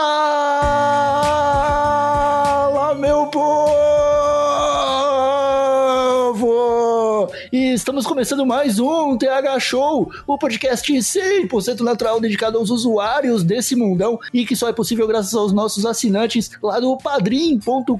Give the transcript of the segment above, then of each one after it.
Fala, estamos começando mais um TH Show, o podcast 100% natural dedicado aos usuários desse mundão e que só é possível graças aos nossos assinantes lá do padrim.com.br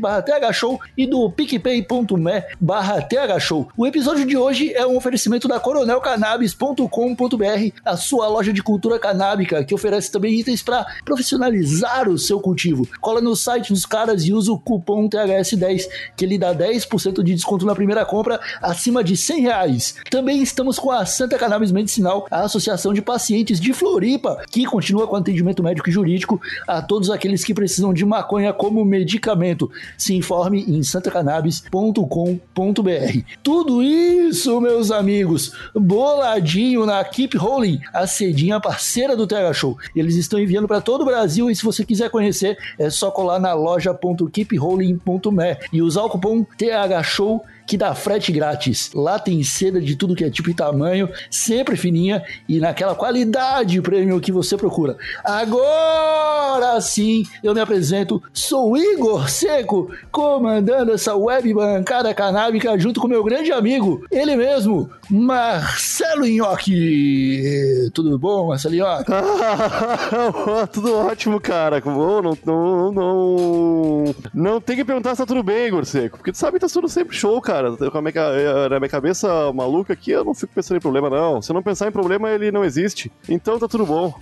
barra thshow e do picpay.me barra thshow. O episódio de hoje é um oferecimento da coronelcannabis.com.br, a sua loja de cultura canábica, que oferece também itens para profissionalizar o seu cultivo. Cola no site dos caras e usa o cupom THS10, que ele dá 10% de desconto na primeira compra acima de 100 reais. Também estamos com a Santa Cannabis Medicinal, a Associação de Pacientes de Floripa, que continua com atendimento médico e jurídico a todos aqueles que precisam de maconha como medicamento. Se informe em santacannabis.com.br. Tudo isso, meus amigos, boladinho na Keep Rolling, a cedinha parceira do TH Show. Eles estão enviando para todo o Brasil e se você quiser conhecer, é só colar na loja.keeprolling.me e usar o cupom TH Show que dá frete grátis. Lá tem seda de tudo que é tipo e tamanho, sempre fininha e naquela qualidade premium que você procura. Agora sim, eu me apresento, sou Igor Seco, comandando essa web bancada canábica junto com meu grande amigo, ele mesmo, Marcelo Nhoque. Tudo bom, Marcelo Nhoque? tudo ótimo, cara. Bom, não, não, não, não tem que perguntar se tá tudo bem, Igor Seco, porque tu sabe que tá tudo sempre show, cara. Com a minha, na minha cabeça maluca aqui, eu não fico pensando em problema, não. Se eu não pensar em problema, ele não existe. Então tá tudo bom.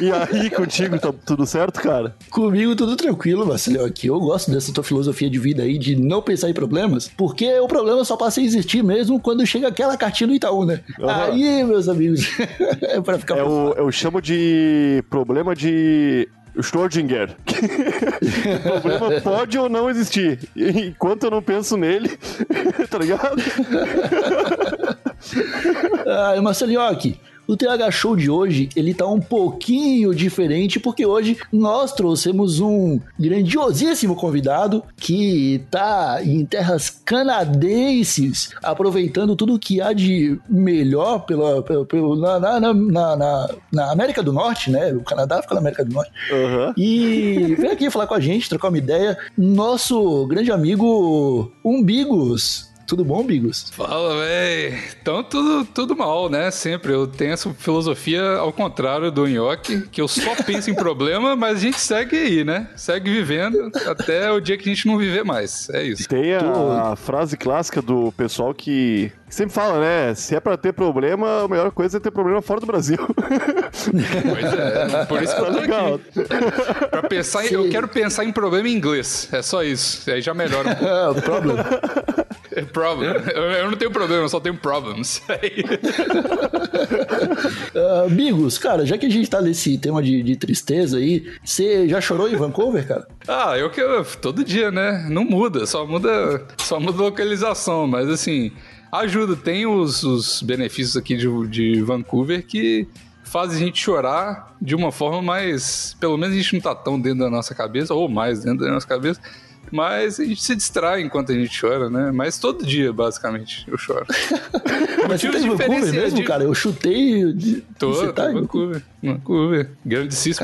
E aí, contigo, tá tudo certo, cara? Comigo tudo tranquilo, Marcelo. Aqui eu gosto dessa tua filosofia de vida aí de não pensar em problemas, porque o problema só passa a existir mesmo quando chega aquela cartinha do Itaú, né? Aham. Aí, meus amigos, é pra ficar É o, eu chamo de problema de Schrödinger. o problema pode ou não existir. Enquanto eu não penso nele, tá ligado? Ah, Marcelo Nhoque, o TH Show de hoje, ele tá um pouquinho diferente, porque hoje nós trouxemos um grandiosíssimo convidado que tá em terras canadenses, aproveitando tudo que há de melhor pela, pela, pelo- na, na, na, na- América do Norte, né? O Canadá fica na América do Norte. Aham. E vem aqui falar com a gente, trocar uma ideia. Nosso grande amigo Umbigos. Tudo bom, Bigos? Fala, véi. Então, tudo, tudo mal, né? Sempre. Eu tenho essa filosofia ao contrário do Nhoque, que eu só penso em problema, mas a gente segue aí, né? Segue vivendo até o dia que a gente não viver mais. É isso. Tem a, frase clássica do pessoal que sempre fala, né? Se é pra ter problema, a melhor coisa é ter problema fora do Brasil. Pois é. Por isso que eu Tá tô legal. aqui. Pra pensar, em- eu quero pensar em problema em inglês. É só isso. Aí já melhora um pouco. O problema. É Problem. Eu, eu não tenho problema, eu só tenho problems. Aí- Ah, Bigos, cara, já que a gente tá nesse tema de, de tristeza aí, você já chorou em Vancouver, cara? Ah, eu que eu- todo dia, né? Não muda, só muda, só muda localização, mas assim, ajuda. Tem os, os benefícios aqui de, de Vancouver que fazem a gente chorar de uma forma mais, pelo menos a gente não tá tão dentro da nossa cabeça ou mais dentro da nossa cabeça. Mas a gente se distrai enquanto a gente chora, né? Mas todo dia, basicamente, eu choro. Mas você tá em Vancouver mesmo, de- cara? Eu chutei. de- Tô, você tá em Vancouver. Vancouver.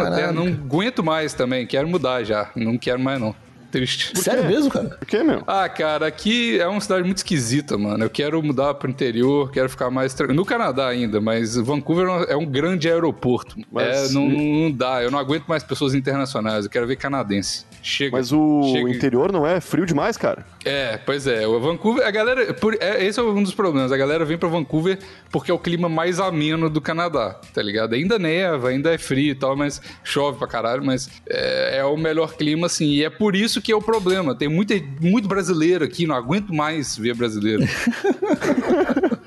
Caraca. terra. Não aguento mais também. Quero mudar já. Não quero mais, não. Triste. Sério mesmo, cara? Por quê, meu? Ah, cara, aqui é uma cidade muito esquisita, mano. Eu quero mudar pro interior, quero ficar mais tranquilo. No Canadá ainda, mas Vancouver é um- é um grande aeroporto. Mas- É, não, não dá, eu não aguento mais pessoas internacionais, eu quero ver canadense. Chega. Mas o chega. interior não é frio demais, cara? É, pois é. O Vancouver, a galera. por- é, esse é um dos problemas. A galera vem pra Vancouver porque é o clima mais ameno do Canadá, tá ligado? Ainda neva, ainda é frio e tal, mas chove pra caralho, mas é, é o melhor clima, assim. E é por isso que é o problema. Tem muita, muito brasileiro aqui, não aguento mais ver brasileiro.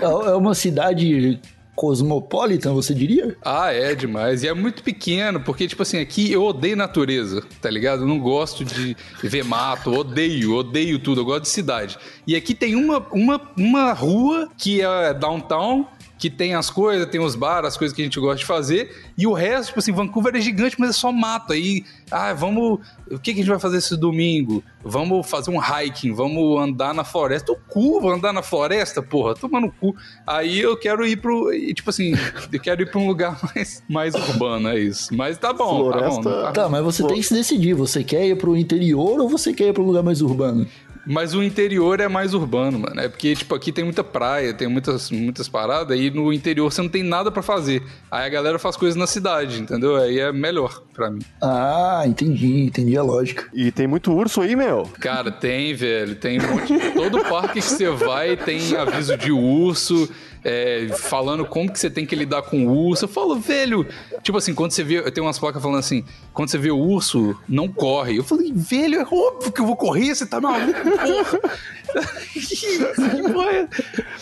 É é uma cidade cosmopolitan, você diria? Ah, é demais. E é muito pequeno, porque, tipo assim, aqui eu odeio natureza, tá ligado? Eu não gosto de ver mato, odeio, odeio tudo, eu gosto de cidade. E aqui tem uma, uma, uma rua que é downtown, que tem as coisas, tem os bares, as coisas que a gente gosta de fazer, e o resto, tipo assim, Vancouver é gigante, mas é só mato. Aí, ah, vamos. O que, que a gente vai fazer esse domingo? Vamos fazer um hiking, vamos andar na floresta. O cu, vou andar na floresta, porra, toma no cu. Aí eu quero ir pro. e, Tipo assim, eu quero ir pra um lugar mais, mais urbano, é isso. Mas tá bom, tá bom. Floresta- Tá, mas você tem que se decidir. Você quer ir pro interior ou você quer ir pro lugar mais urbano? Mas o interior é mais urbano, mano. É porque, tipo, aqui tem muita praia, tem muitas, muitas paradas, e no interior você não tem nada pra fazer. Aí a galera faz coisas na cidade, entendeu? Aí é melhor pra mim. Ah, entendi, entendi a lógica. E tem muito urso aí, meu. Cara, tem, velho. Tem um monte. Todo parque que você vai tem aviso de urso. É, falando como que você tem que lidar com o urso. Eu falo, velho. Tipo assim, quando você vê. Eu tenho umas placas falando assim: quando você vê o urso, não corre. Eu falei, velho, é óbvio que eu vou correr, você tá maluco, porra.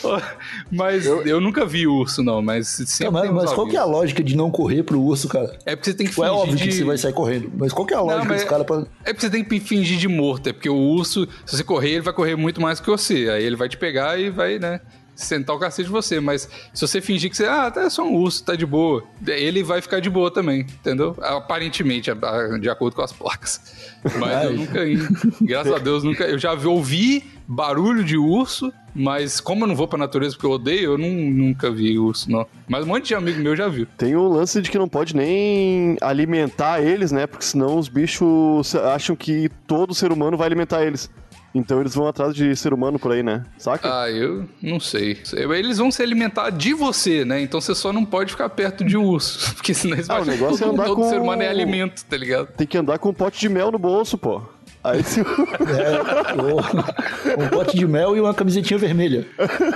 É? Mas eu, nunca vi urso, não. Mas sempre Tá, mas mas qual que é a lógica de não correr pro urso, cara? É porque você tem que Tipo, é fingir óbvio de... que você vai sair correndo. Mas qual que é a lógica dos caras pra. É porque você tem que fingir de morto, é porque o urso, se você correr, ele vai correr muito mais que você. Aí ele vai te pegar e vai, né, sentar o cacete de você. Mas se você fingir que você, ah, tá é só um urso, tá de boa, ele vai ficar de boa também, entendeu? Aparentemente, de acordo com as placas. Mas eu nunca ia. Graças a Deus, nunca. Eu já vi- ouvi barulho de urso, mas como eu não vou pra natureza porque eu odeio, eu não, nunca vi urso, não. Mas um monte de amigo meu já viu. Tem o lance de que não pode nem alimentar eles, né? Porque senão os bichos acham que todo ser humano vai alimentar eles. Então eles vão atrás de ser humano por aí, né? Saca? Ah, eu não sei. Eles vão se alimentar de você, né? Então você só não pode ficar perto de urso. Porque senão eles Ah, vão o negócio é andar todo com- ser humano é alimento, tá ligado? Tem que andar com um pote de mel no bolso, pô. Aí se... Ou um pote de mel e uma camisetinha vermelha.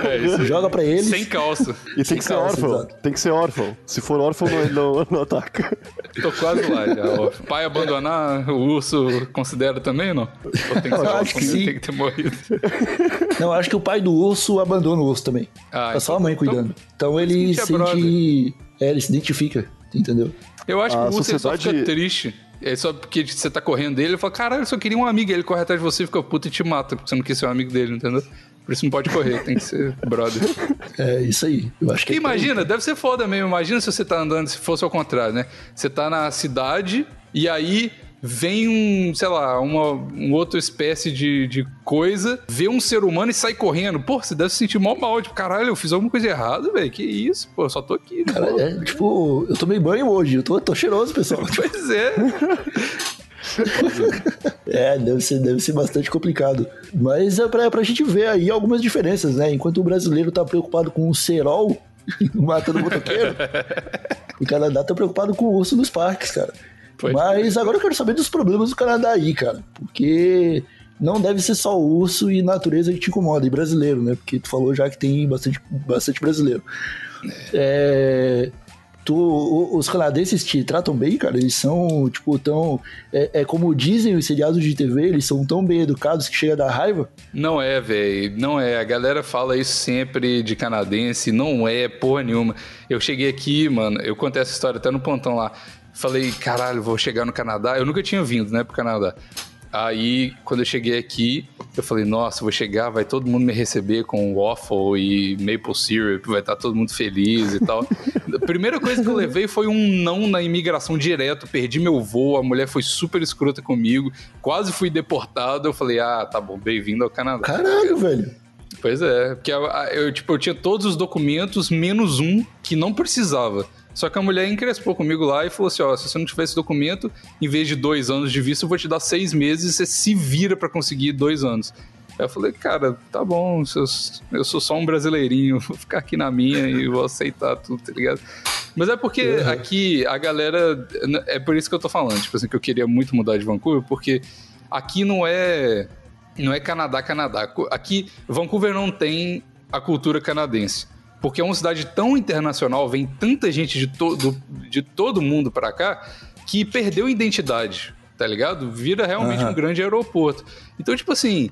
É isso. Joga pra eles. Sem calça. E tem que ser calça, órfão. exato. Tem que ser órfão. Se for órfão, não, ele não, não ataca. Tô quase lá já. ó. Pai abandonar, o urso considera também ou não? Ou tem que ser Eu acho órfão, que tem que ter morrido. Não, acho que o pai do urso abandona o urso também. Ah, é só a então- mãe cuidando. Então, ele isso que é sente. É, ele se identifica, entendeu? Eu acho que A o urso ele só sociedade- fica triste. É só porque você tá correndo dele, ele fala, caralho, eu só queria um amigo. Aí ele corre atrás de você, fica puto e te mata, porque você não quis ser um amigo dele, entendeu? Por isso não pode correr, tem que ser brother. É isso aí. Eu acho que é Imagina, deve ser foda mesmo. Imagina se você tá andando, se fosse ao contrário, né? Você tá na cidade e aí vem um, sei lá, uma um outra espécie de, de coisa, vê um ser humano e sai correndo. Pô, você deve se sentir mal mal. Tipo, caralho, eu fiz alguma coisa errada, velho. Que isso? Pô, eu só tô aqui. né? Cara, é, tipo, eu tomei banho hoje, eu tô, tô cheiroso, pessoal. Pois é. É, deve ser, deve ser bastante complicado. Mas é pra, pra gente ver aí algumas diferenças, né? Enquanto o brasileiro tá preocupado com o cerol matando o motoqueiro, o Canadá tá preocupado com o urso nos parques, cara. Pode Mas agora eu quero saber dos problemas do Canadá aí, cara. Porque não deve ser só o urso e natureza que te incomoda, e brasileiro, né? Porque tu falou já que tem bastante, bastante brasileiro. É, tu, os canadenses te tratam bem, cara? Eles são, tipo, tão. É, é como dizem os seriados de TV, eles são tão bem educados que chega a dar raiva. Não é, velho. Não é. A galera fala isso sempre de canadense. Não é, porra nenhuma. Eu cheguei aqui, mano. Eu contei essa história até no pontão lá. Falei, caralho, vou chegar no Canadá. Eu nunca tinha vindo, né, pro Canadá. Aí, quando eu cheguei aqui, eu falei, nossa, vou chegar, vai todo mundo me receber com waffle e maple syrup, vai estar todo mundo feliz e tal. A primeira coisa que eu levei foi um não na imigração direto, perdi meu voo, a mulher foi super escrota comigo, quase fui deportado. Eu falei, ah, tá bom, bem-vindo ao Canadá. Caralho, velho. Pois é, porque eu, eu, tipo, eu tinha todos os documentos, menos um que não precisava. Só que a mulher encrespou comigo lá e falou assim: ó, se você não tiver esse documento, em vez de dois anos de visto, eu vou te dar seis meses e você se vira pra conseguir dois anos. Aí eu falei, cara, tá bom, eu, sou só um brasileirinho, vou ficar aqui na minha e vou aceitar tudo, tá ligado? Mas é porque aqui a galera. É por isso que eu tô falando, tipo assim, que eu queria muito mudar de Vancouver, porque aqui não é. Não é Canadá, Canadá. Aqui, Vancouver não tem a cultura canadense. Porque é uma cidade tão internacional, vem tanta gente de, todo de todo mundo pra cá, que perdeu identidade, tá ligado? Vira realmente Aham. um grande aeroporto. Então, tipo assim,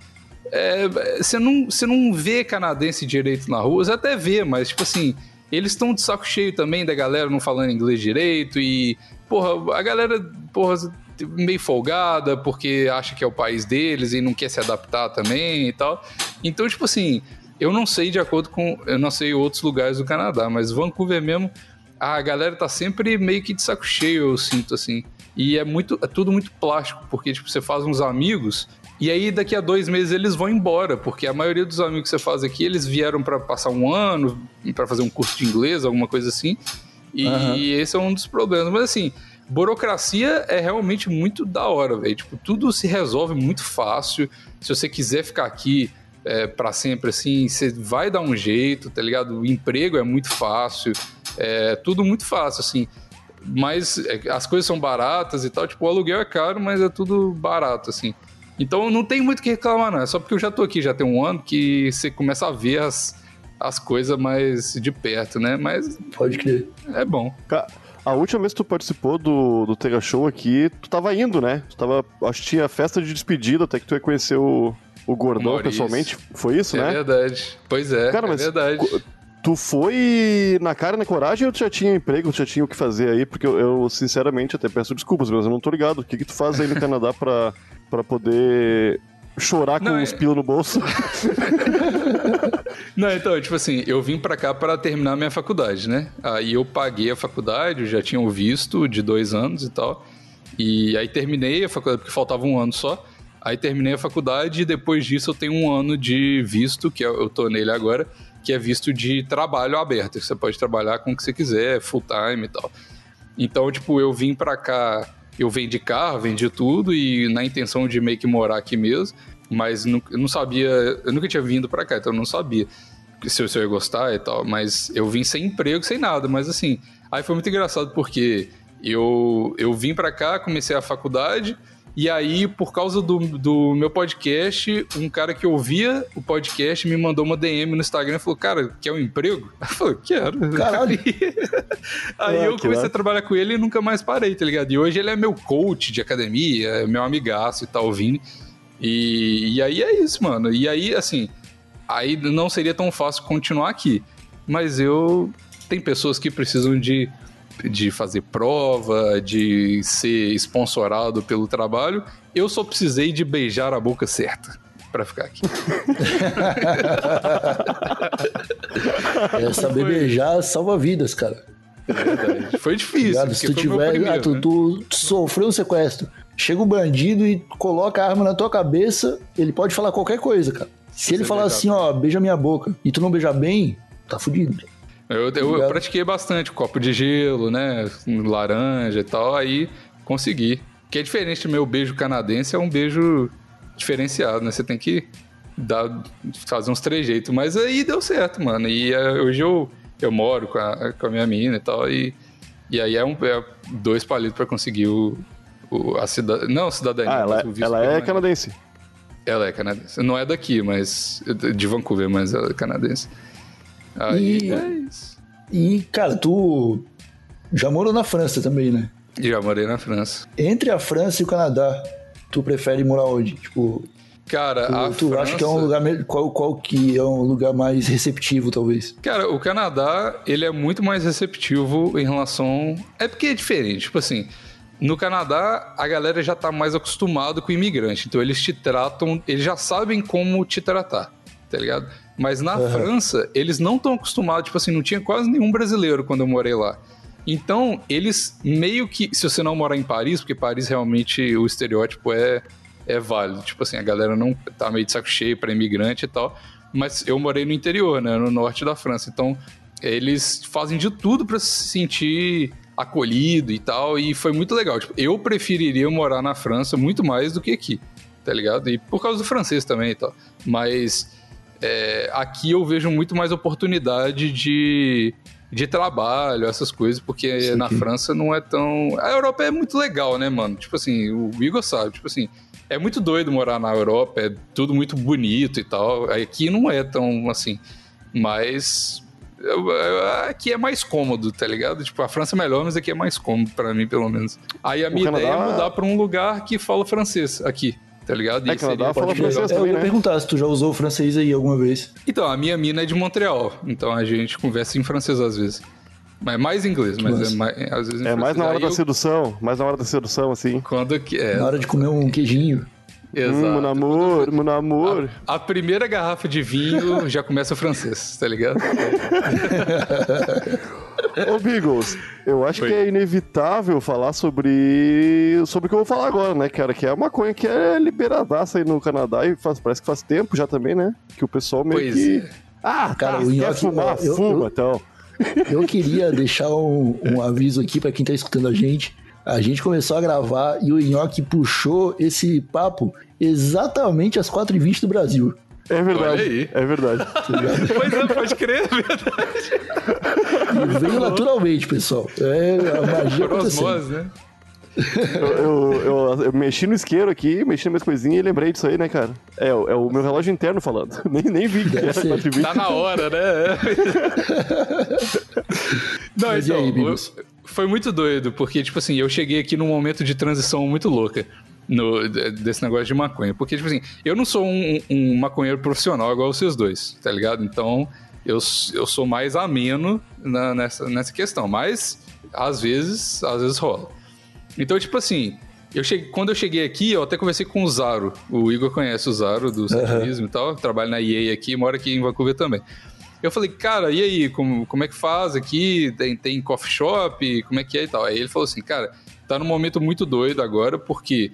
é, você não, você não vê canadense direito na rua, você até vê, mas tipo assim, eles estão de saco cheio também da galera não falando inglês direito e, porra, a galera, porra, meio folgada porque acha que é o país deles e não quer se adaptar também e tal. Então, tipo assim, eu não sei de acordo com. Eu não sei outros lugares do Canadá, mas Vancouver mesmo, a galera tá sempre meio que de saco cheio, eu sinto assim. E é muito. É tudo muito plástico, porque, tipo, você faz uns amigos. E aí, daqui a dois meses, eles vão embora, porque a maioria dos amigos que você faz aqui, eles vieram para passar um ano, para fazer um curso de inglês, alguma coisa assim. E uhum. esse é um dos problemas. Mas assim, burocracia é realmente muito da hora, velho. Tipo, tudo se resolve muito fácil. Se você quiser ficar aqui é, para sempre, assim, você vai dar um jeito, tá ligado? O emprego é muito fácil, é tudo muito fácil, assim. Mas é, as coisas são baratas e tal. Tipo, o aluguel é caro, mas é tudo barato, assim. Então não tem muito o que reclamar, não. É só porque eu já tô aqui, já tem um ano, que você começa a ver as, as coisas mais de perto, né? Mas. Pode crer. É bom. A última vez que tu participou do, do Tega Show aqui, tu tava indo, né? Tu tava. Acho que tinha festa de despedida, até que tu ia conhecer o, o Gordão Maurício. pessoalmente. Foi isso, é né? É verdade. Pois é, Cara, é mas verdade. Tu foi na cara na coragem ou tu já tinha emprego, tu já tinha o que fazer aí? Porque eu, eu sinceramente, até peço desculpas, mas eu não tô ligado. O que, que tu faz aí no Canadá pra, pra poder chorar com não, os é... pilos no bolso? não, então, tipo assim, eu vim pra cá para terminar minha faculdade, né? Aí eu paguei a faculdade, eu já tinha o visto de dois anos e tal. E aí terminei a faculdade, porque faltava um ano só. Aí terminei a faculdade e depois disso eu tenho um ano de visto, que eu tô nele agora, que é visto de trabalho aberto. Você pode trabalhar com o que você quiser, full time e tal. Então, tipo, eu vim pra cá, eu vendi carro, vendi tudo e na intenção de meio que morar aqui mesmo, mas não, eu não sabia, eu nunca tinha vindo pra cá, então eu não sabia se eu ia gostar e tal, mas eu vim sem emprego, sem nada, mas assim, aí foi muito engraçado porque eu, eu vim pra cá, comecei a faculdade, e aí, por causa do, do meu podcast, um cara que ouvia o podcast me mandou uma DM no Instagram e falou: Cara, quer um emprego? Eu falei: Quero. Caralho. aí ah, eu comecei a trabalhar com ele e nunca mais parei, tá ligado? E hoje ele é meu coach de academia, é meu amigaço e tal, ouvindo. E, e aí é isso, mano. E aí, assim, aí não seria tão fácil continuar aqui. Mas eu. Tem pessoas que precisam de de fazer prova, de ser sponsorado pelo trabalho. Eu só precisei de beijar a boca certa para ficar aqui. é, saber foi... beijar salva vidas, cara. É verdade. Foi difícil. Se tu tiver, primeiro, ah, tu, né? tu, sofreu um sequestro, chega um bandido e coloca a arma na tua cabeça, ele pode falar qualquer coisa, cara. Se ele falar assim, ó, beija minha boca, e tu não beijar bem, tá fudido. Eu, eu, eu, pratiquei bastante, copo de gelo, né? Laranja e tal, aí consegui. Que é diferente do meu beijo canadense, é um beijo diferenciado, né? Você tem que dar, fazer uns trejeitos. Mas aí deu certo, mano. E uh, hoje eu, eu moro com a, com a minha menina e tal, e, e aí é, um, é dois palitos para conseguir o, o, a cidadania. Não, cidadania. Ah, ela, ela é canadense. Ela é canadense. Não é daqui, mas. De Vancouver, mas ela é canadense. Aí e, é isso. E, cara, tu já morou na França também, né? Já morei na França. Entre a França e o Canadá, tu prefere morar onde? Tipo, Cara, tu, a tu França... acha que é um lugar qual qual que é um lugar mais receptivo, talvez? Cara, o Canadá, ele é muito mais receptivo em relação é porque é diferente, tipo assim, no Canadá a galera já tá mais acostumado com o imigrante, então eles te tratam, eles já sabem como te tratar, tá ligado? Mas na uhum. França, eles não estão acostumados, tipo assim, não tinha quase nenhum brasileiro quando eu morei lá. Então, eles meio que, se você não morar em Paris, porque Paris realmente o estereótipo é, é válido, tipo assim, a galera não tá meio de saco cheio para imigrante e tal, mas eu morei no interior, né, no norte da França, então eles fazem de tudo para se sentir acolhido e tal, e foi muito legal. Tipo, eu preferiria morar na França muito mais do que aqui, tá ligado? E por causa do francês também e tal. Mas é, aqui eu vejo muito mais oportunidade de, de trabalho, essas coisas, porque na França não é tão. A Europa é muito legal, né, mano? Tipo assim, o Igor sabe, tipo assim, é muito doido morar na Europa, é tudo muito bonito e tal. Aqui não é tão assim, mas aqui é mais cômodo, tá ligado? Tipo, a França é melhor, mas aqui é mais cômodo para mim, pelo menos. Aí a minha Canadá... ideia é mudar para um lugar que fala francês aqui. Tá ligado? É, Canadá fala francês É, eu ia né? perguntar se tu já usou o francês aí alguma vez. Então, a minha mina é de Montreal, então a gente conversa em francês às vezes. Mas mais inglês, mas Nossa. é mais, às vezes em É mais na hora Aí da eu- sedução, mais na hora da sedução, assim. Quando que é, Na hora de comer um queijinho. exato. Hum, mon amour, mon amour. A primeira garrafa de vinho já começa francês, tá ligado? Ô, Beagles, eu acho Oi. que é inevitável falar sobre sobre o que eu vou falar agora, né, cara? Que é a maconha que é liberadaça aí no Canadá e faz, parece que faz tempo já também, né? Que o pessoal meio Pois que... é. Ah, Cara, tá, o quer fumar? eu- Fuma, eu- então. Eu queria deixar um, um aviso aqui pra quem tá escutando a gente. A gente começou a gravar e o Nhoque puxou esse papo exatamente às 4h20 do Brasil. É verdade, aí. é verdade. pois é, pode crer, é verdade. E veio naturalmente, pessoal. É a magia Por acontecendo. osmose, né? Eu, eu, eu- eu mexi no isqueiro aqui, mexi nas minhas coisinhas e lembrei disso aí, né, cara? É, o- é o meu relógio interno falando. Nem, nem vi que era ser. 4h20. Tá na hora, né? Não, Mas então, aí, foi muito doido, porque, tipo assim, eu cheguei aqui num momento de transição muito louca no, de- desse negócio de maconha. Porque, tipo assim, eu não sou um, um maconheiro profissional igual vocês dois, tá ligado? Então, eu, eu sou mais ameno na- nessa, nessa questão. Mas, às vezes, às vezes rola. Então, tipo assim, eu cheguei, quando eu cheguei aqui, eu até conversei com o Zaro. O Igor conhece o Zaro do satirismo e tal. Trabalha na EA aqui, mora aqui em Vancouver também. Eu falei, cara, e aí, como, como é que faz aqui? Tem, tem coffee shop? Como é que é e tal? Aí ele falou assim, cara, tá num momento muito doido agora, porque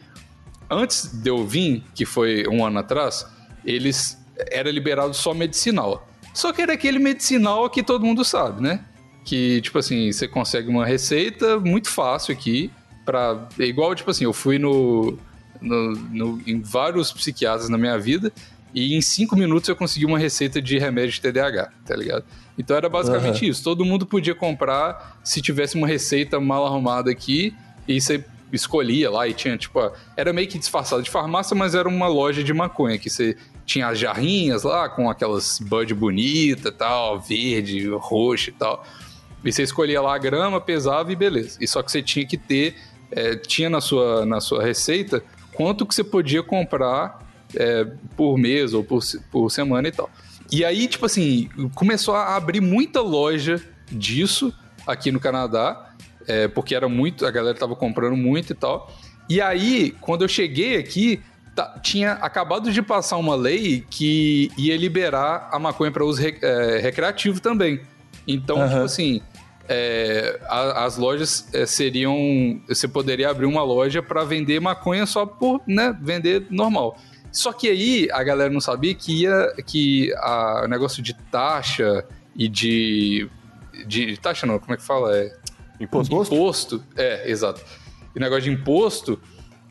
antes de eu vir, que foi um ano atrás, eles era liberado só medicinal. Só que era aquele medicinal que todo mundo sabe, né? Que, tipo assim, você consegue uma receita muito fácil aqui para igual, tipo assim, eu fui no, no, no- em vários psiquiatras na minha vida e em cinco minutos eu consegui uma receita de remédio de TDAH, tá ligado? Então era basicamente isso. Todo mundo podia comprar se tivesse uma receita mal arrumada aqui e você escolhia lá e tinha, tipo, era meio que disfarçado de farmácia, mas era uma loja de maconha que você tinha as jarrinhas lá com aquelas bud bonita tal, verde, roxo e tal. E você escolhia lá a grama, pesava e beleza. E só que você tinha que ter, é, tinha na sua, na sua receita quanto que você podia comprar é, por mês ou por, por semana e tal. E aí, tipo assim, começou a abrir muita loja disso aqui no Canadá, é, porque era muito, a galera tava comprando muito e tal. E aí, quando eu cheguei aqui, tá- tinha acabado de passar uma lei que ia liberar a maconha para uso é, recreativo também. Então, Aham. tipo assim, é, a- as lojas é, seriam. Você poderia abrir uma loja para vender maconha só por né, vender normal. Só que aí a galera não sabia que ia que a, o negócio de taxa e de, de. Taxa não, como é que fala? É, Imposto. imposto. É, exato. E negócio de imposto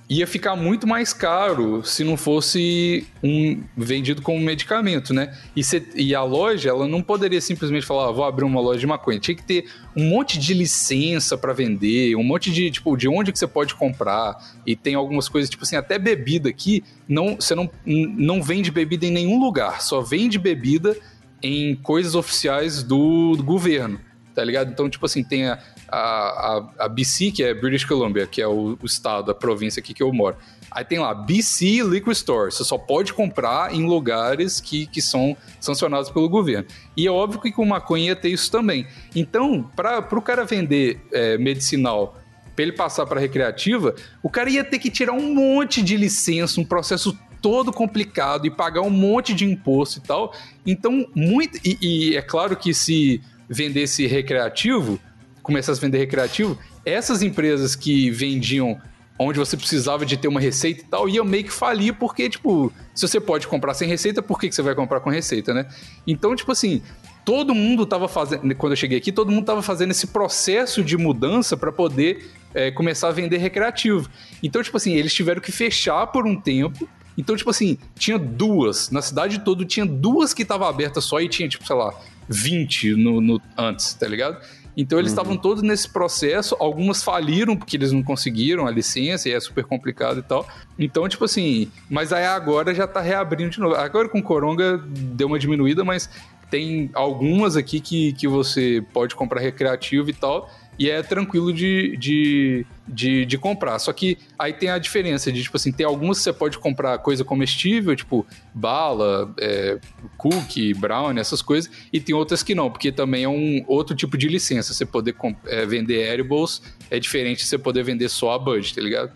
ia ficar muito mais caro se não fosse um vendido como medicamento, né? E, e a loja, ela não poderia simplesmente falar, ah, vou abrir uma loja de maconha. Tinha que ter um monte de licença para vender, um monte de, tipo, de onde que você pode comprar. E tem algumas coisas, tipo assim, até bebida aqui, não, você não, não vende bebida em nenhum lugar, só vende bebida em coisas oficiais do, do governo, tá ligado? Então, tipo assim, tem a, a, a, a BC, que é British Columbia, que é o, o estado, a província aqui que eu moro. Aí tem lá, BC Liquor Store. Você só pode comprar em lugares que, que são sancionados pelo governo. E é óbvio que com maconha ter isso também. Então, para o cara vender é, medicinal para ele passar para recreativa, o cara ia ter que tirar um monte de licença, um processo todo complicado e pagar um monte de imposto e tal. Então, muito. E, e é claro que se vendesse recreativo, começasse a vender recreativo, essas empresas que vendiam onde você precisava de ter uma receita e tal, ia meio que falir, porque, tipo, se você pode comprar sem receita, por que, que você vai comprar com receita, né? Então, tipo assim, todo mundo tava fazendo, quando eu cheguei aqui, todo mundo tava fazendo esse processo de mudança para poder é, começar a vender recreativo. Então, tipo assim, eles tiveram que fechar por um tempo. Então, tipo assim, tinha duas, na cidade toda tinha duas que estavam abertas só e tinha, tipo, sei lá, 20 no, no- antes, tá ligado? Então eles estavam todos nesse processo, algumas faliram porque eles não conseguiram a licença e é super complicado e tal. Então, tipo assim, mas aí agora já tá reabrindo de novo. Agora com Coronga deu uma diminuída, mas tem algumas aqui que, que você pode comprar recreativo e tal, e é tranquilo de, de, de, de, comprar. Só que aí tem a diferença de, tipo assim, tem algumas que você pode comprar coisa comestível, tipo bala, é, cookie, brownie, essas coisas, e tem outras que não, porque também é um outro tipo de licença. Você poder é, vender edibles é diferente de você poder vender só a Bud, tá ligado?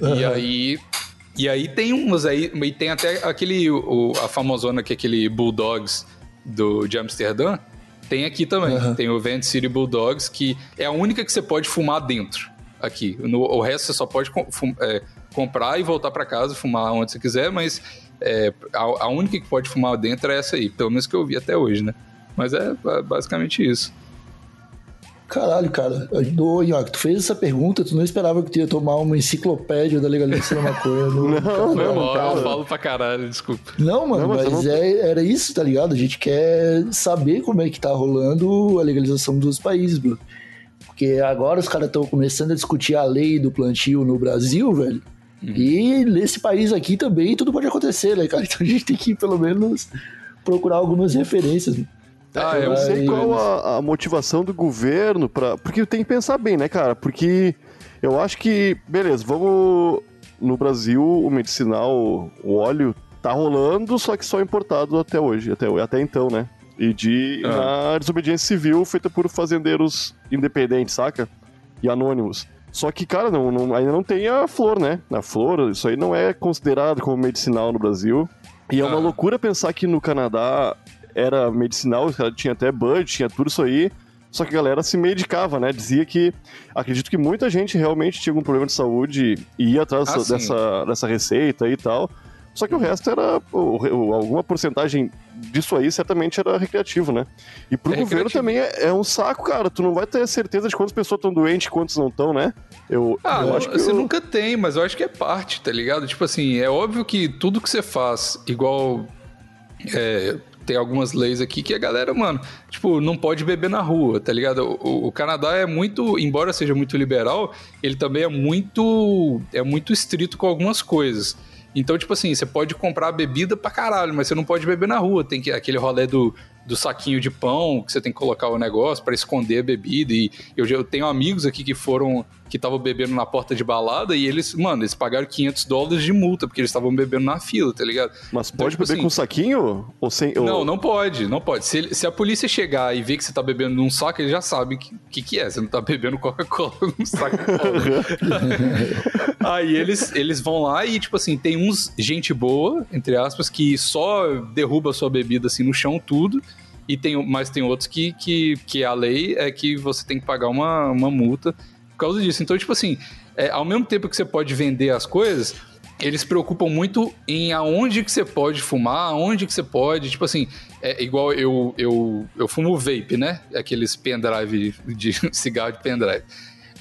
Uhum. E aí... E aí tem umas aí, e tem até aquele, o, a famosona que é aquele Bulldogs do, de Amsterdã, tem aqui também. Uhum. Tem o Vent City Bulldogs, que é a única que você pode fumar dentro. Aqui. No, o resto você só pode é, comprar e voltar para casa, fumar onde você quiser, mas é, a, a, única que pode fumar dentro é essa aí. Pelo menos que eu vi até hoje, né? Mas é basicamente isso. Caralho, cara. Ô, Nhoque, tu fez essa pergunta, tu não esperava que tu ia tomar uma enciclopédia da legalização da maconha. No... não, não, não eu falo pra caralho, desculpa. Não, mano, não, mas, mas não... É, era isso, tá ligado? A gente quer saber como é que tá rolando a legalização dos países, bro. Porque agora os caras estão começando a discutir a lei do plantio no Brasil, velho. Hum. E nesse país aqui também tudo pode acontecer, né, cara? Então a gente tem que, pelo menos, procurar algumas referências. Ah, eu não sei qual a, a, motivação do governo para, porque tem que pensar bem, né, cara? Porque eu acho que, beleza, vamos no Brasil o medicinal, o óleo tá rolando, só que só importado até hoje, até, até então, né? E de ah. na desobediência civil feita por fazendeiros independentes, saca? E anônimos. Só que, cara, não, não, ainda não tem a flor, né? A flor, isso aí não é considerado como medicinal no Brasil. E é uma ah. loucura pensar que no Canadá era medicinal, tinha até bud, tinha tudo isso aí. Só que a galera se medicava, né? Dizia que. Acredito que muita gente realmente tinha algum problema de saúde e ia atrás ah, dessa, dessa receita e tal. Só que o resto era. alguma porcentagem disso aí certamente era recreativo, né? E pro é governo também é, é, um saco, cara. Tu não vai ter certeza de quantas pessoas estão doentes e quantas não estão, né? Eu, ah, eu acho que você eu... nunca tem, mas eu acho que é parte, tá ligado? Tipo assim, é óbvio que tudo que você faz, igual. É, tem algumas leis aqui que a galera, mano, tipo, não pode beber na rua, tá ligado? O, o, Canadá é muito, embora seja muito liberal, ele também é muito, é muito estrito com algumas coisas. Então, tipo assim, você pode comprar bebida pra caralho, mas você não pode beber na rua. Tem que, aquele rolê do do saquinho de pão, que você tem que colocar o negócio para esconder a bebida. E eu, eu tenho amigos aqui que foram, que estavam bebendo na porta de balada e eles, mano, eles pagaram 500 dólares de multa, porque eles estavam bebendo na fila, tá ligado? Mas então, pode tipo beber assim, com saquinho? Ou sem, ou... Não, não pode, não pode. Se, se, a polícia chegar e ver que você tá bebendo num saco, ele já sabe o que, que, que, é. Você não tá bebendo Coca-Cola num saco. Aí eles, eles vão lá e, tipo assim, tem uns gente boa, entre aspas, que só derruba a sua bebida assim no chão tudo e tem, mas tem outros que, que, que a lei é que você tem que pagar uma, uma multa por causa disso. Então, tipo assim, é, ao mesmo tempo que você pode vender as coisas, eles se preocupam muito em aonde que você pode fumar, aonde que você pode, tipo assim, é igual eu, eu, eu fumo vape, né? Aqueles pendrive de cigarro de pendrive.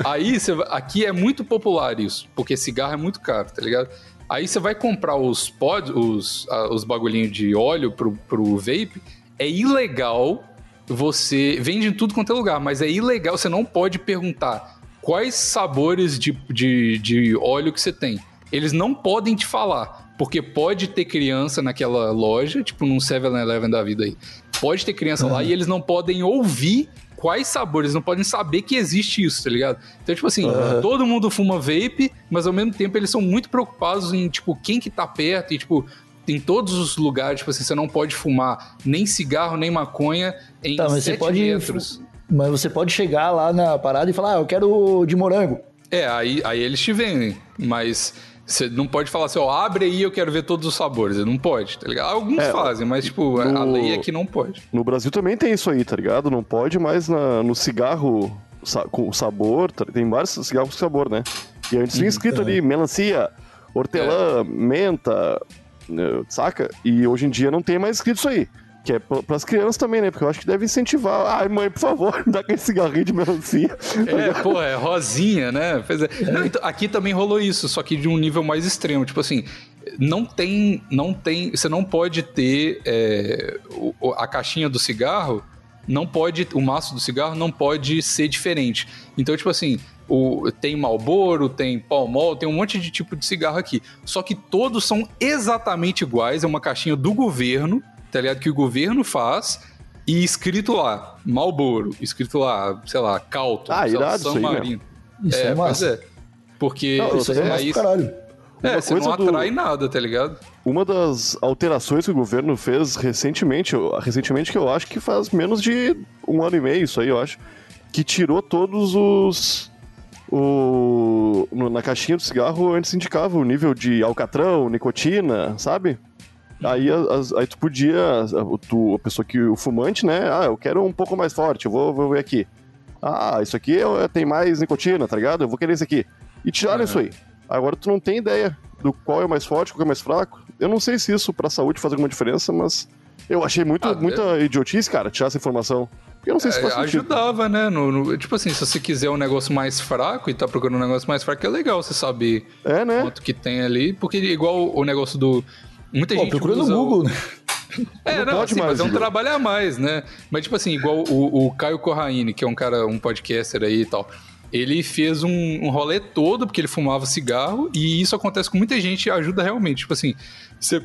Aí, você, aqui é muito popular isso, porque cigarro é muito caro, tá ligado? Aí você vai comprar os pods, os, os bagulhinhos de óleo pro, pro vape, é ilegal você. Vende em tudo quanto é lugar, mas é ilegal, você não pode perguntar quais sabores de, de, de óleo que você tem. Eles não podem te falar, porque pode ter criança naquela loja, tipo num 7-Eleven da vida aí. Pode ter criança uhum. lá e eles não podem ouvir quais sabores, não podem saber que existe isso, tá ligado? Então, tipo assim, uhum. todo mundo fuma vape, mas ao mesmo tempo eles são muito preocupados em, tipo, quem que tá perto e, tipo, em todos os lugares, tipo assim, você não pode fumar nem cigarro, nem maconha em tá, mas você pode, metros. Mas você pode chegar lá na parada e falar, ah, eu quero de morango. É, aí, aí eles te vendem, mas você não pode falar assim, ó, abre aí, eu quero ver todos os sabores. Não pode, tá ligado? Alguns é, fazem, mas, tipo, no, a lei é que não pode. No Brasil também tem isso aí, tá ligado? Não pode, mas na, no cigarro com sabor, tá, tem vários cigarros com sabor, né? E antes vinha escrito ali, melancia, hortelã, é. menta, saca? E hoje em dia não tem mais escrito isso aí. Que é para as crianças também, né? Porque eu acho que deve incentivar. Ai, mãe, por favor, dá aquele cigarrinho de melancia. É, pô, é rosinha, né? É. Não, então, aqui também rolou isso, só que de um nível mais extremo. Tipo assim, não tem. não tem Você não pode ter é, a caixinha do cigarro. Não pode. O maço do cigarro não pode ser diferente. Então, tipo assim, o, tem Marlboro, tem Palmol, tem um monte de tipo de cigarro aqui. Só que todos são exatamente iguais, é uma caixinha do governo, tá ligado? Que o governo faz e escrito lá, Malboro, escrito lá, sei lá, Calton, Ah, sei lá, irado San Marino. Isso é, pois massa. é. Porque Não, isso é é, pra caralho. é, você não coisa do- atrai nada, tá ligado? Uma das alterações que o governo fez recentemente, eu- recentemente que eu acho que faz menos de um ano e meio, isso aí eu acho, que tirou todos os. O, no- na caixinha do cigarro antes indicava o nível de alcatrão, nicotina, sabe? Aí, as- aí tu podia, a- tu, a pessoa que, o fumante, né? Ah, eu quero um pouco mais forte, eu vou, vou ver aqui. Ah, isso aqui é- tem mais nicotina, tá ligado? Eu vou querer esse aqui. E tiraram Uhum. isso aí. Agora tu não tem ideia do qual é o mais forte, qual é o mais fraco. Eu não sei se isso pra saúde faz alguma diferença, mas eu achei muito, Ah, muita idiotice, cara, tirar essa informação. Porque eu não sei se É, sentido. ajudava, né? No, no- tipo assim, se você quiser um negócio mais fraco e tá procurando um negócio mais fraco, é legal você saber É, né? quanto que tem ali, porque igual o negócio do. Muita Pô, gente. procura no o- Google, né? É, Não não, pode assim, mais, mas é um trabalho a mais, né? Mas, tipo assim, igual o, o Caio Corraine, que é um cara, um podcaster aí e tal. Ele fez um, um rolê todo porque ele fumava cigarro e isso acontece com muita gente e ajuda realmente. Tipo assim, você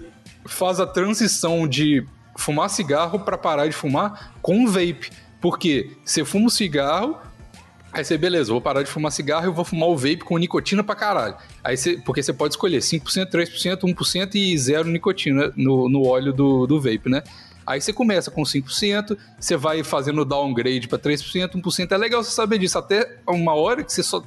faz a transição de fumar cigarro pra parar de fumar com vape. Porque você fuma um cigarro, Aí você, beleza, vou parar de fumar cigarro e vou fumar o vape com nicotina pra caralho. Aí você, porque você pode escolher 5%, 3%, 1% e zero nicotina no, no óleo do, do vape, né? Aí você começa com 5%, você vai fazendo downgrade pra 3%, 1%. É legal você saber disso. Até uma hora que você só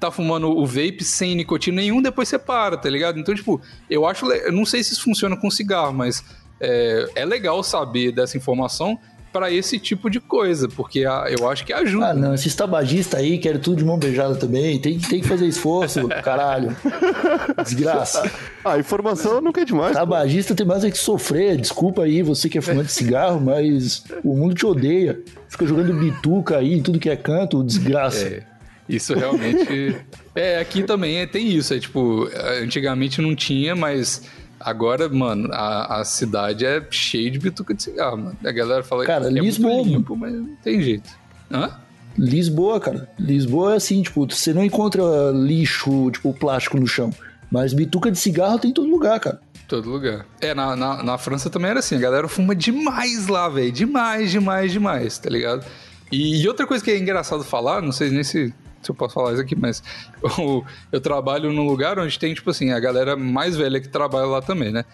tá fumando o vape sem nicotina nenhum, depois você para, tá ligado? Então, tipo, eu acho. Eu não sei se isso funciona com cigarro, mas é, é legal saber dessa informação pra esse tipo de coisa, porque a- eu acho que ajuda. Ah, não, esses tabagistas aí querem tudo de mão beijada também. Tem, tem que fazer esforço, caralho. Desgraça. A informação nunca é demais. pô. Tabagista tem mais é que sofrer. Desculpa aí, você que é fumante de cigarro, mas o mundo te odeia. Fica jogando bituca aí em tudo que é canto, desgraça. É, isso realmente. é, aqui também é- tem isso. É tipo, antigamente não tinha, mas agora, mano, a, a cidade é cheia de bituca de cigarro, mano. A galera fala Cara, que é Lisboa, muito limpo, mas não tem jeito. Hã? Lisboa, cara. Lisboa é assim, tipo, você não encontra lixo, tipo, plástico no chão. Mas bituca de cigarro tem em todo lugar, cara. Todo lugar. É, na, na, na França também era assim, a galera fuma demais lá, velho. Demais, demais, demais, tá ligado? E, e outra coisa que é engraçado falar, não sei nem se, se eu posso falar isso aqui, mas eu, eu trabalho num lugar onde tem, tipo assim, a galera mais velha que trabalha lá também, né?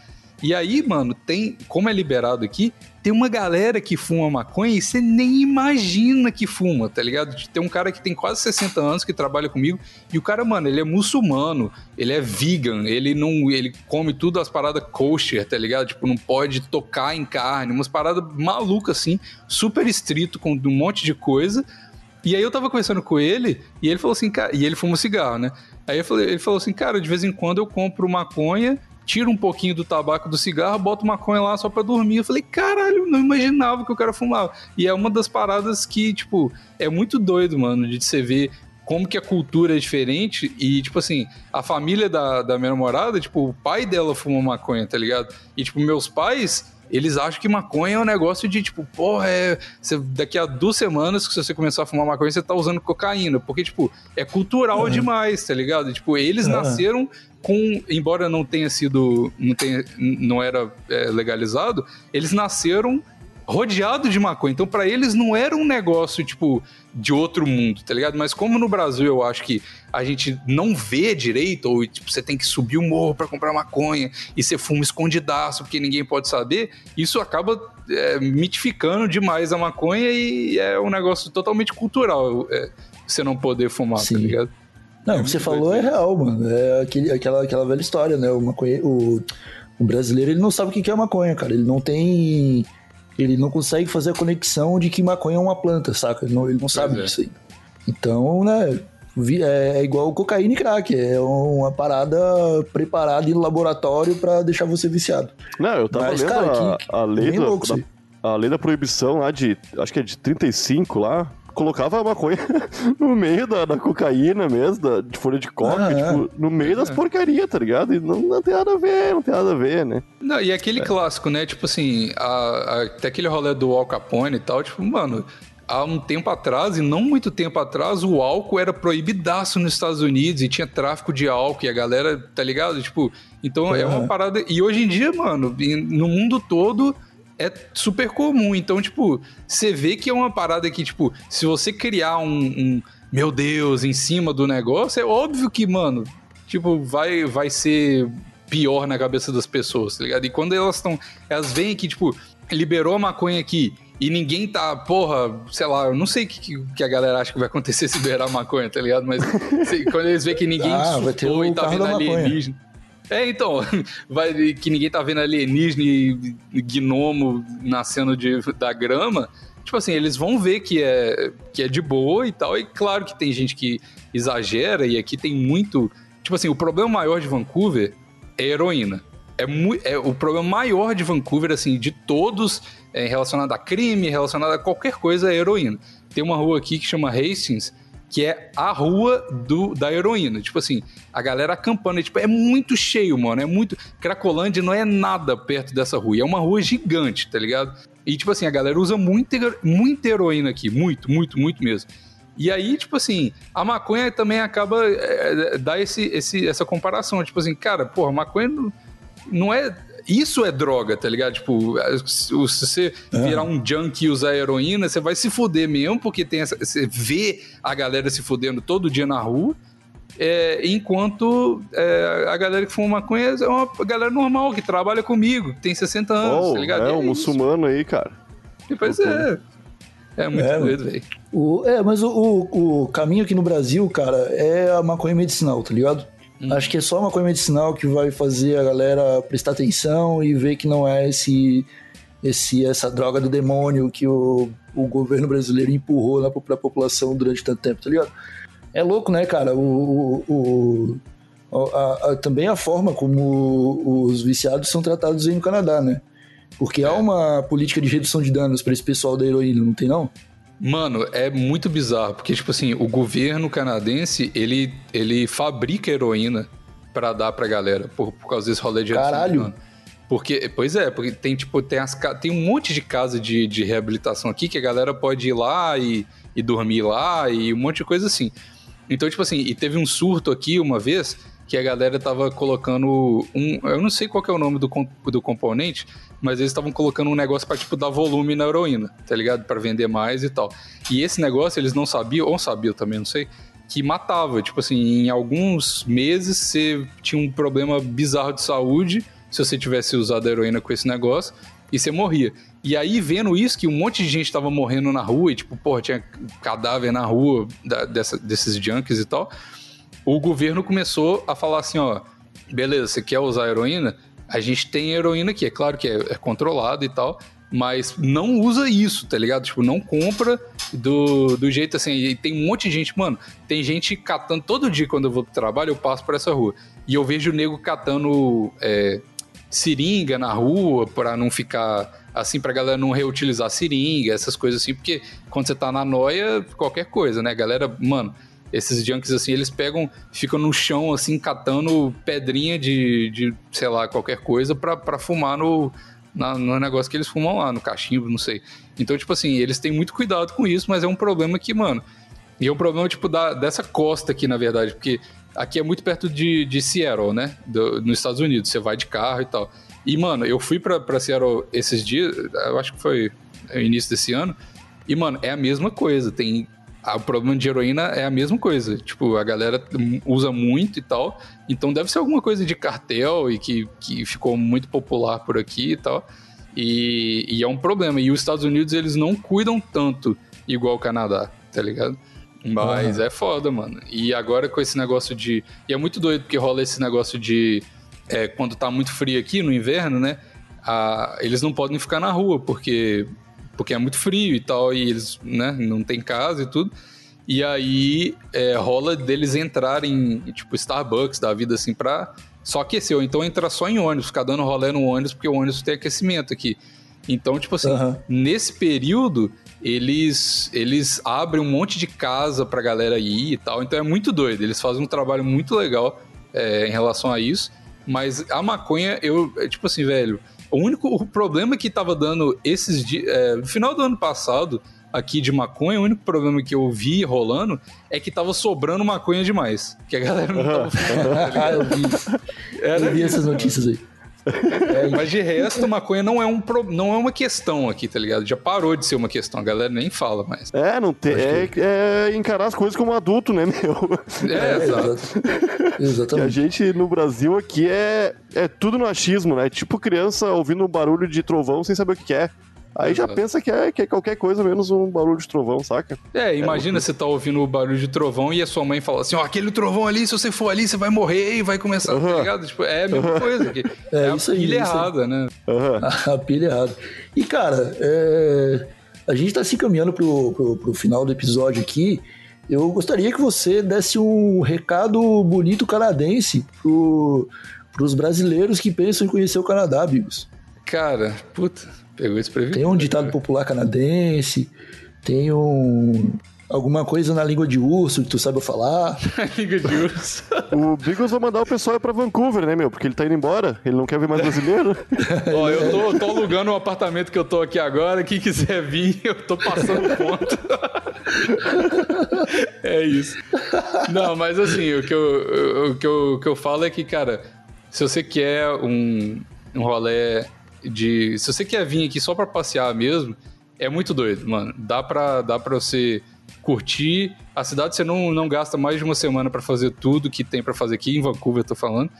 E aí, mano, tem, como é liberado aqui, tem uma galera que fuma maconha e você nem imagina que fuma, tá ligado? Tem um cara que tem quase 60 anos que trabalha comigo e o cara, mano, ele é muçulmano, ele é vegan, ele não, ele come tudo as paradas kosher, tá ligado? Tipo, não pode tocar em carne, umas paradas malucas assim, super estrito com um monte de coisa. E aí eu tava conversando com ele e ele falou assim, cara, e ele fuma cigarro, né? Aí falei, ele falou assim, cara, de vez em quando eu compro maconha, tiro um pouquinho do tabaco do cigarro, boto maconha lá só pra dormir. Eu falei, caralho, não imaginava que o cara fumava. E é uma das paradas que, tipo, é muito doido, mano, de você ver como que a cultura é diferente e, tipo assim, a família da, da minha namorada, tipo, o pai dela fuma maconha, tá ligado? E, tipo, meus pais, eles acham que maconha é um negócio de, tipo, porra, é, você- daqui a duas semanas que se você começar a fumar maconha, você tá usando cocaína, porque, tipo, é cultural demais, tá ligado? Tipo, eles Uhum. nasceram com, embora não tenha sido, não, tenha, não era é, legalizado, eles nasceram rodeado de maconha. Então, pra eles não era um negócio, tipo, de outro mundo, tá ligado? Mas como no Brasil eu acho que a gente não vê direito, ou tipo, você tem que subir o morro pra comprar maconha, e você fuma escondidaço porque ninguém pode saber, isso acaba é, mitificando demais a maconha e é um negócio totalmente cultural é, você não poder fumar, Sim. tá ligado? Não, É o que você falou é doido. real, mano. É aquele, aquela, aquela velha história, né? O, maconhe... o, o brasileiro, ele não sabe o que é maconha, cara. Ele não tem... Ele não consegue fazer a conexão de que maconha é uma planta, saca? Ele não, ele não sabe é. disso aí. Então, né... É, é igual cocaína e crack. É uma parada preparada em laboratório pra deixar você viciado. Não, eu tava Mas, lendo cara, a, que- a lei da, da- a lei da proibição lá de, acho que é de 35 lá, colocava a maconha no meio da, da cocaína mesmo, da, de folha de coca, Ah, é. tipo, no meio das porcarias, tá ligado? E não, não tem nada a ver, não tem nada a ver, né? Não, e aquele clássico, né? Tipo assim, a, a- até aquele rolê do Al Capone e tal, tipo, mano, há um tempo atrás, e não muito tempo atrás, o álcool era proibidaço nos Estados Unidos e tinha tráfico de álcool e a galera, tá ligado? Tipo, então é uma parada. E hoje em dia, mano, no mundo todo é super comum. Então, tipo, você vê que é uma parada que, tipo, se você criar um, um meu Deus em cima do negócio, é óbvio que, mano, tipo, vai, vai ser pior na cabeça das pessoas, tá ligado? E quando elas estão. Elas veem que, tipo, liberou a maconha aqui e ninguém tá, porra, sei lá, eu não sei o que, que a galera acha que vai acontecer se liberar a maconha, tá ligado? Mas quando eles veem que ninguém Ah, surtou e tá maconha. alienígena. É, então, vai, que ninguém tá vendo alienígena e gnomo nascendo de, da grama. Tipo assim, eles vão ver que é, que é de boa e tal. E claro que tem gente que exagera, e aqui tem muito. Tipo assim, o problema maior de Vancouver é heroína. É, é o problema maior de Vancouver, assim, de todos, é, relacionado a crime, relacionado a qualquer coisa, é heroína. Tem uma rua aqui que chama Hastings, que é a rua do, da heroína. Tipo assim, a galera acampando. É, tipo, é muito cheio, mano. É muito. Cracolândia não é nada perto dessa rua. É uma rua gigante, tá ligado? E, tipo assim, a galera usa muita, muita heroína aqui. Muito, muito, muito mesmo. E aí, tipo assim, a maconha também acaba é, dá esse, esse, essa comparação. Tipo assim, cara, porra, maconha não é. Isso é droga, tá ligado? Tipo, se você virar um junk e usar heroína, você vai se fuder mesmo, porque tem essa, você vê a galera se fudendo todo dia na rua. É, enquanto é, a galera que fuma maconha é uma galera normal, que trabalha comigo, que tem 60 anos, Oh, tá ligado? é, um isso. muçulmano aí, cara. E, Pois é. É muito É, doido, velho. O, é, mas o, o, o caminho aqui no Brasil, cara, é a maconha medicinal, tá ligado? Hum. Acho que é só a maconha medicinal que vai fazer a galera prestar atenção e ver que não é esse, esse essa droga do demônio que o, o governo brasileiro empurrou lá pra população durante tanto tempo, tá ligado? É louco, né, cara? O, o, o- a- a- também a forma como os viciados são tratados aí no Canadá, né? Porque há uma política de redução de danos pra esse pessoal da heroína, não tem não? Mano, é muito bizarro, porque, tipo assim, o governo canadense, ele, ele fabrica heroína pra dar pra galera, por, por causa desse rolê de Caralho. Porque, pois é, porque tem, tipo, tem, as, tem um monte de casa de, de reabilitação aqui que a galera pode ir lá e, e dormir lá e um monte de coisa assim. Então, tipo assim, e teve um surto aqui uma vez que a galera tava colocando um. Eu não sei qual é o nome do, do componente, mas eles estavam colocando um negócio pra, tipo, dar volume na heroína, tá ligado? Pra vender mais e tal. E esse negócio eles não sabiam, ou sabiam também, não sei, que matava. Tipo assim, em alguns meses você tinha um problema bizarro de saúde se você tivesse usado a heroína com esse negócio e você morria. E aí, vendo isso, que um monte de gente tava morrendo na rua, e tipo, porra, tinha cadáver na rua da- dessa- desses junkies e tal, o governo começou a falar assim, ó, beleza, você quer usar heroína? A gente tem heroína aqui, é claro que é, é controlado e tal, mas não usa isso, tá ligado? Tipo, não compra do, do jeito assim. E tem um monte de gente, mano, tem gente catando, todo dia quando eu vou pro trabalho, eu passo por essa rua, e eu vejo o nego catando é, seringa na rua pra não ficar assim, pra galera não reutilizar seringa, essas coisas assim, porque quando você tá na noia, qualquer coisa, né? Galera, mano, esses junkies assim, eles pegam, ficam no chão assim, catando pedrinha de, de sei lá, qualquer coisa pra, pra fumar no, na- no negócio que eles fumam lá, no cachimbo, não sei. Então, tipo assim, eles têm muito cuidado com isso, mas é um problema que, mano, e é um problema, tipo, da, dessa costa aqui, na verdade, porque aqui é muito perto de, de Seattle, né? Do- nos Estados Unidos. Você vai de carro e tal. E, mano, eu fui pra, pra Seattle esses dias, eu acho que foi início desse ano, e, mano, é a mesma coisa. Tem. Ah, O problema de heroína é a mesma coisa. Tipo, a galera usa muito e tal. Então deve ser alguma coisa de cartel e que, que ficou muito popular por aqui e tal. E, e é um problema. E os Estados Unidos, eles não cuidam tanto igual o Canadá, tá ligado? Mas é foda, mano. E agora com esse negócio de. E é muito doido porque rola esse negócio de. é, quando tá muito frio aqui no inverno, né? a- eles não podem ficar na rua porque, porque é muito frio e tal. E eles né, não tem casa e tudo. E aí é, rola deles entrarem, tipo, Starbucks da vida assim pra só aquecer. Ou então entrar só em ônibus, ficar dando rolê no ônibus, porque o ônibus tem aquecimento aqui. Então, tipo assim, Aham. nesse período, eles, eles abrem um monte de casa pra galera ir e tal. Então é muito doido. Eles fazem um trabalho muito legal é, em relação a isso. Mas a maconha, eu, é, tipo assim, velho, o único o problema que tava dando esses dias. É, no final do ano passado, aqui de maconha, o único problema que eu vi rolando é que tava sobrando maconha demais. Que a galera não tava fumando, tá Ah, ligado? eu vi. Era Eu vi essas notícias aí. Mas de resto, maconha não é, um pro... não é uma questão aqui, tá ligado? Já parou de ser uma questão, a galera nem fala mais. É, não tem. É, é encarar as coisas como adulto, né, meu? É, exato. Que a Exatamente. gente no Brasil aqui é, é tudo no achismo, né? Tipo criança ouvindo um barulho de trovão sem saber o que que é. Aí já pensa que é, que é qualquer coisa menos um barulho de trovão, saca? É, imagina você tá ouvindo o barulho de trovão e a sua mãe fala assim, ó, aquele trovão ali, se você for ali, você vai morrer e vai começar, tá ligado? Tipo, é a mesma coisa aqui. É a isso aí, pilha é aí. errada, né? A pilha errada. E, cara, é, a gente tá se encaminhando pro, pro, pro final do episódio aqui. Eu gostaria que você desse um recado bonito canadense pro, pros brasileiros que pensam em conhecer o Canadá, amigos. Cara, puta, pegou esse previsto. Tem um ditado popular canadense, tem um. Alguma coisa na língua de urso que tu sabe falar. Liga de urso. O Bigos vai mandar o pessoal ir pra Vancouver, né, meu? Porque ele tá indo embora, ele não quer ver mais brasileiro. Ó, eu tô, tô alugando o apartamento que eu tô aqui agora. Quem quiser vir, eu tô passando ponto. é isso. Não, mas assim, o que eu, o que eu, o que eu falo é que, cara, se você quer um, um rolê de. Se você quer vir aqui só pra passear mesmo, é muito doido, mano. Dá pra, dá pra você curtir. A cidade você não, não gasta mais de uma semana pra fazer tudo que tem pra fazer aqui, em Vancouver, eu tô falando.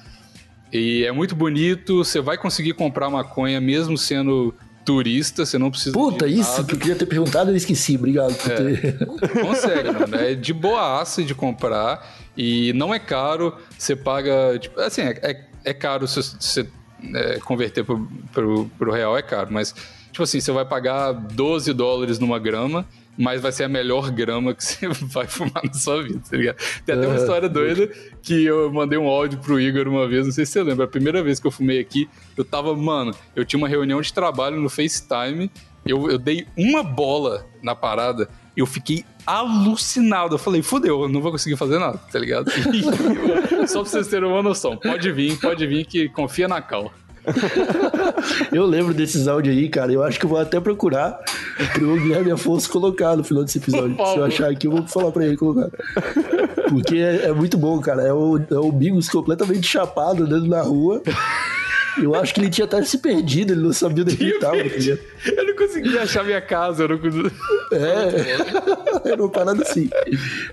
E é muito bonito, você vai conseguir comprar maconha mesmo sendo turista, você não precisa. Puta, de isso nada. que eu queria ter perguntado, eu esqueci. Obrigado por ter. Consegue, mano. É de boaça de comprar e não é caro. Você paga. Tipo, assim, é, é, é caro se você é, converter pro, pro, pro real, é caro, mas. Tipo assim, você vai pagar 12 dólares numa grama, mas vai ser a melhor grama que você vai fumar na sua vida, tá ligado? Tem até uma Ah, história doida que eu mandei um áudio pro Igor uma vez, não sei se você lembra, a primeira vez que eu fumei aqui, eu tava, mano, eu tinha uma reunião de trabalho no FaceTime, eu, eu dei uma bola na parada, eu fiquei alucinado. Eu falei, fudeu, eu não vou conseguir fazer nada, tá ligado? Só pra vocês terem uma noção, pode vir, pode vir que confia na cal. Eu lembro desses áudios aí, cara. Eu acho que eu vou até procurar pro Guilherme Afonso colocar no final desse episódio. Se eu achar aqui, eu vou falar pra ele colocar. Porque é, é muito bom, cara. É o, é o Bigos completamente chapado andando na rua. Eu acho que ele tinha até se perdido, ele não sabia onde ele tava. Ligado? Eu não conseguia achar minha casa, eu não conseguia. É, era uma parada assim.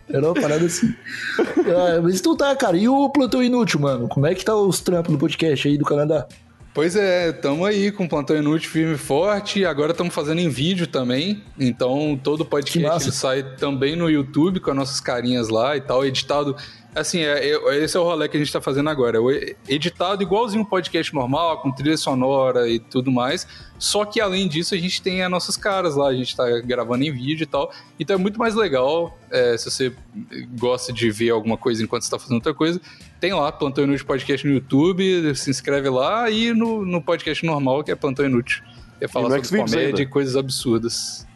Era uma parada assim. Ah, mas então tá, cara. E o Plantão Inútil, mano? Como é que tá os trampos do podcast aí do Canadá? Pois é, tamo aí com o Plantão Inútil firme e forte. Agora estamos fazendo em vídeo também. Então todo podcast sai também no YouTube com as nossas carinhas lá e tal, editado. Assim, é, é- esse é o rolê que a gente tá fazendo agora. Editado igualzinho um podcast normal, com trilha sonora e tudo mais. Só que além disso, a gente tem as nossas caras lá, a gente tá gravando em vídeo e tal. Então é muito mais legal é, se você gosta de ver alguma coisa enquanto você tá fazendo outra coisa. Tem lá Plantão Inútil Podcast no YouTube, se inscreve lá e no, no podcast normal, que é Plantão Inútil. É falar sobre comédia ainda? e coisas absurdas.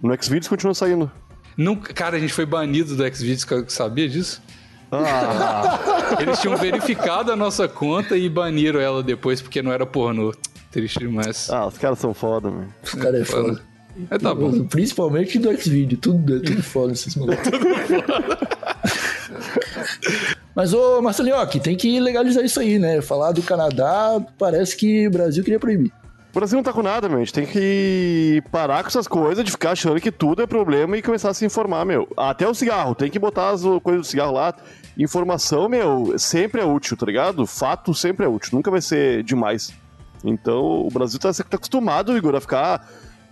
No Xvideos continua saindo. Nunca, cara, a gente foi banido do Xvideos, sabia disso? Ah, Eles tinham verificado a nossa conta e baniram ela depois porque não era pornô. Triste demais. ah, os caras são foda, mano. Os caras é foda. É, tá bom. Principalmente do X-Video, tudo, é tudo foda esses malucos. Mas, ô Marcelinhoque, tem que legalizar isso aí, né? Falar do Canadá, parece que o Brasil queria proibir. O Brasil não tá com nada, meu. A gente tem que parar com essas coisas de ficar achando que tudo é problema e começar a se informar, meu. Até o cigarro, tem que botar as coisas do cigarro lá. Informação, meu, sempre é útil, tá ligado? Fato sempre é útil, nunca vai ser demais. Então, o Brasil tá, tá acostumado, Igor, a ficar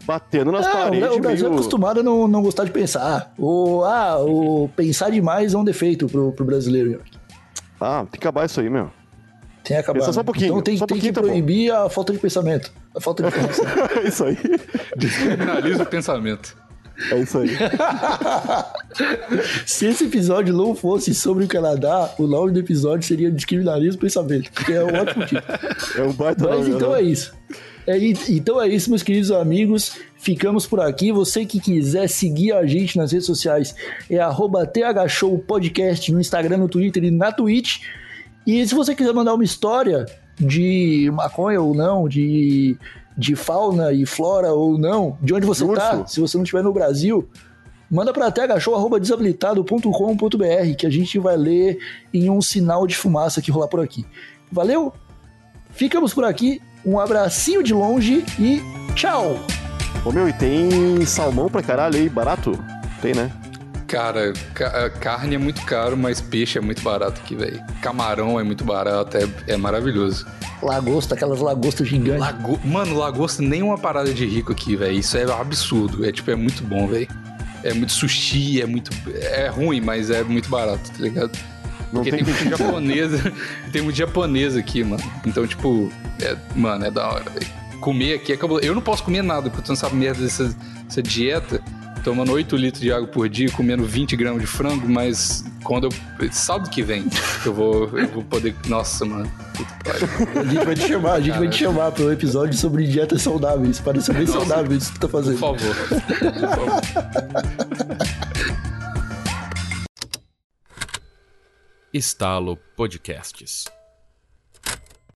batendo nas Não, paredes. o Brasil é meio... acostumado a não, não gostar de pensar. O, ah, o pensar demais é um defeito pro, pro brasileiro. Ah, tem que acabar isso aí, meu. Tem que acabar. Pensa só um pouquinho, Então tem, só tem que pouquinho tá bom. proibir a falta de pensamento. A falta de é isso aí. Descriminaliza o pensamento. É isso aí. Se esse episódio não fosse sobre o Canadá, o nome do episódio seria Descriminalismo Pensamento, que é um ótimo título. É um baita Mas nome, então né? é isso. É, então é isso, meus queridos amigos. Ficamos por aqui. Você que quiser seguir a gente nas redes sociais é thshowpodcast no Instagram, no Twitter e na Twitch. E se você quiser mandar uma história de maconha ou não, de, de fauna e flora ou não, de onde você tá, urso. se você não estiver no Brasil, manda para thshow.desabilitado.com.br que a gente vai ler em um sinal de fumaça que rolar por aqui. Valeu? Ficamos por aqui. Um abracinho de longe e tchau! Ô meu, e tem salmão pra caralho aí, barato? Tem, né? Cara, ca- carne é muito caro, mas peixe é muito barato aqui, velho. Camarão é muito barato, é, é maravilhoso. Lagosta, aquelas lagostas gigantes. Lago... Mano, lagosta nem uma parada de rico aqui, velho. Isso é absurdo. É tipo, é muito bom, velho. É muito sushi, é muito. É ruim, mas é muito barato, tá ligado? Não Porque tem tem muito japonesa. tem muito japonesa aqui, mano. Então, tipo, é, mano, é da hora, velho. Comer aqui é cabuloso. Eu não posso comer nada, porque eu tô nessa merda dessa, dessa dieta, tomando 8 litros de água por dia, comendo 20 gramas de frango, mas quando eu. Sábado que vem, eu vou, eu vou poder. Nossa, mano. A gente vai te chamar, a gente vai te chamar para um episódio sobre dietas saudáveis. Parece bem Nossa. saudável isso que tu tá Por fazendo. favor. Por favor. Estalo Podcasts.